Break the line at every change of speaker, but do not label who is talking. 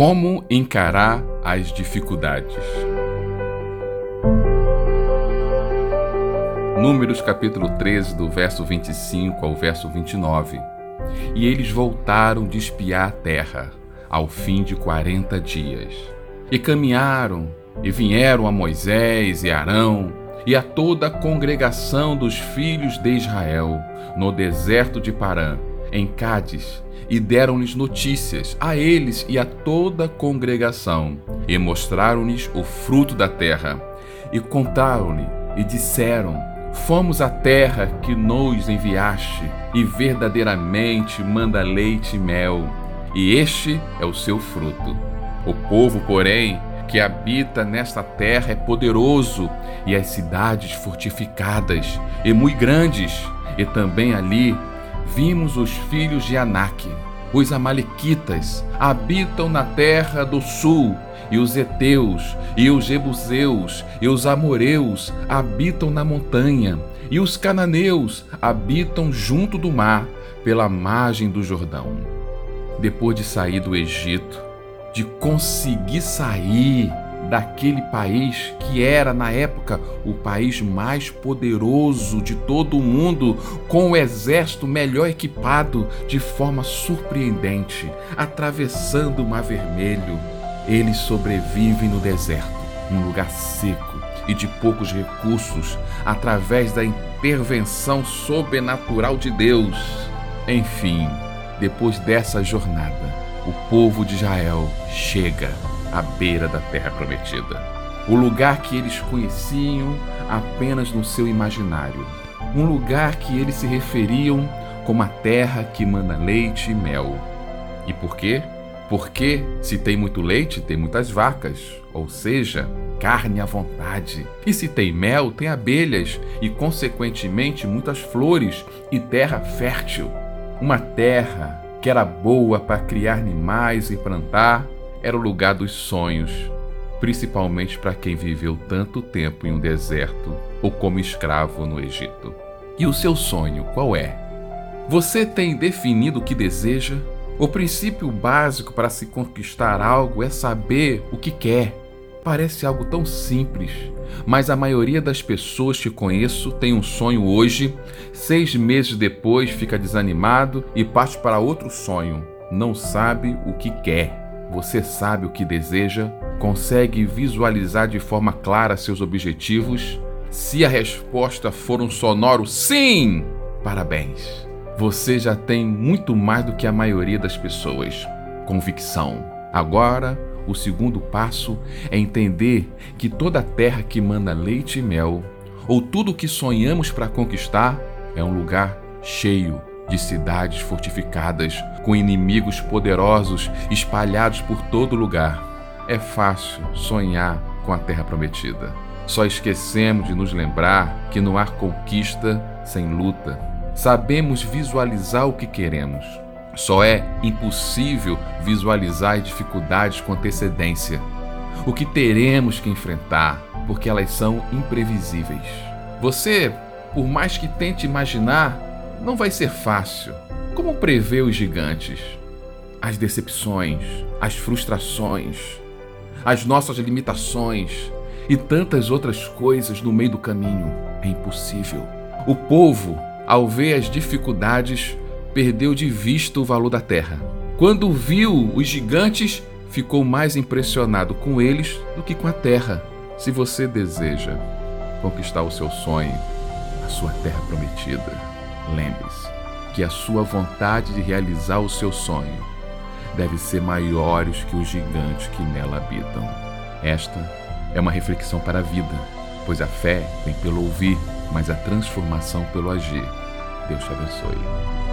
Como encarar as dificuldades? Números capítulo 13, do verso 25 ao verso 29. E eles voltaram de espiar a terra, ao fim de quarenta dias. E caminharam, e vieram a Moisés e Arão, e a toda a congregação dos filhos de Israel, no deserto de Parã, em Cádiz, e deram-lhes notícias a eles e a toda a congregação, e mostraram-lhes o fruto da terra, e contaram-lhe e disseram: Fomos à terra que nos enviaste, e verdadeiramente manda leite e mel, e este é o seu fruto. O povo, porém, que habita nesta terra é poderoso, e as cidades fortificadas, e muito grandes, e também ali vimos os filhos de Anak. Os Amalequitas habitam na terra do sul, e os Eteus, e os Jebuseus, e os Amoreus habitam na montanha, e os Cananeus habitam junto do mar, pela margem do Jordão. Depois de sair do Egito, de conseguir sair daquele país que era na época o país mais poderoso de todo o mundo, com o exército melhor equipado de forma surpreendente, atravessando o Mar Vermelho. Eles sobrevivem no deserto, um lugar seco e de poucos recursos, através da intervenção sobrenatural de Deus. Enfim, depois dessa jornada, o povo de Israel chega à beira da terra prometida. O lugar que eles conheciam apenas no seu imaginário. Um lugar que eles se referiam como a terra que manda leite e mel. E por quê? Porque se tem muito leite, tem muitas vacas, ou seja, carne à vontade. E se tem mel, tem abelhas e, consequentemente, muitas flores e terra fértil. Uma terra que era boa para criar animais e plantar, era o lugar dos sonhos, principalmente para quem viveu tanto tempo em um deserto ou como escravo no Egito. E o seu sonho qual é? Você tem definido o que deseja? O princípio básico para se conquistar algo é saber o que quer. Parece algo tão simples, mas a maioria das pessoas que conheço tem um sonho hoje, seis meses depois fica desanimado e parte para outro sonho. Não sabe o que quer. Você sabe o que deseja? Consegue visualizar de forma clara seus objetivos? Se a resposta for um sonoro sim, parabéns. Você já tem muito mais do que a maioria das pessoas. Convicção. Agora o segundo passo é entender que toda terra que manda leite e mel, ou tudo o que sonhamos para conquistar, é um lugar cheio de cidades fortificadas, com inimigos poderosos espalhados por todo lugar. É fácil sonhar com a terra prometida. Só esquecemos de nos lembrar que não há conquista sem luta. Sabemos visualizar o que queremos, só é impossível visualizar as dificuldades com antecedência. O que teremos que enfrentar, porque elas são imprevisíveis. Você, por mais que tente imaginar, não vai ser fácil. Como prever os gigantes? As decepções, as frustrações, as nossas limitações e tantas outras coisas no meio do caminho. É impossível. O povo, ao ver as dificuldades, perdeu de vista o valor da terra. Quando viu os gigantes, ficou mais impressionado com eles do que com a terra. Se você deseja conquistar o seu sonho, a sua terra prometida, lembre-se que a sua vontade de realizar o seu sonho deve ser maiores que os gigantes que nela habitam. Esta é uma reflexão para a vida, pois a fé vem pelo ouvir, mas a transformação pelo agir. Deus te abençoe.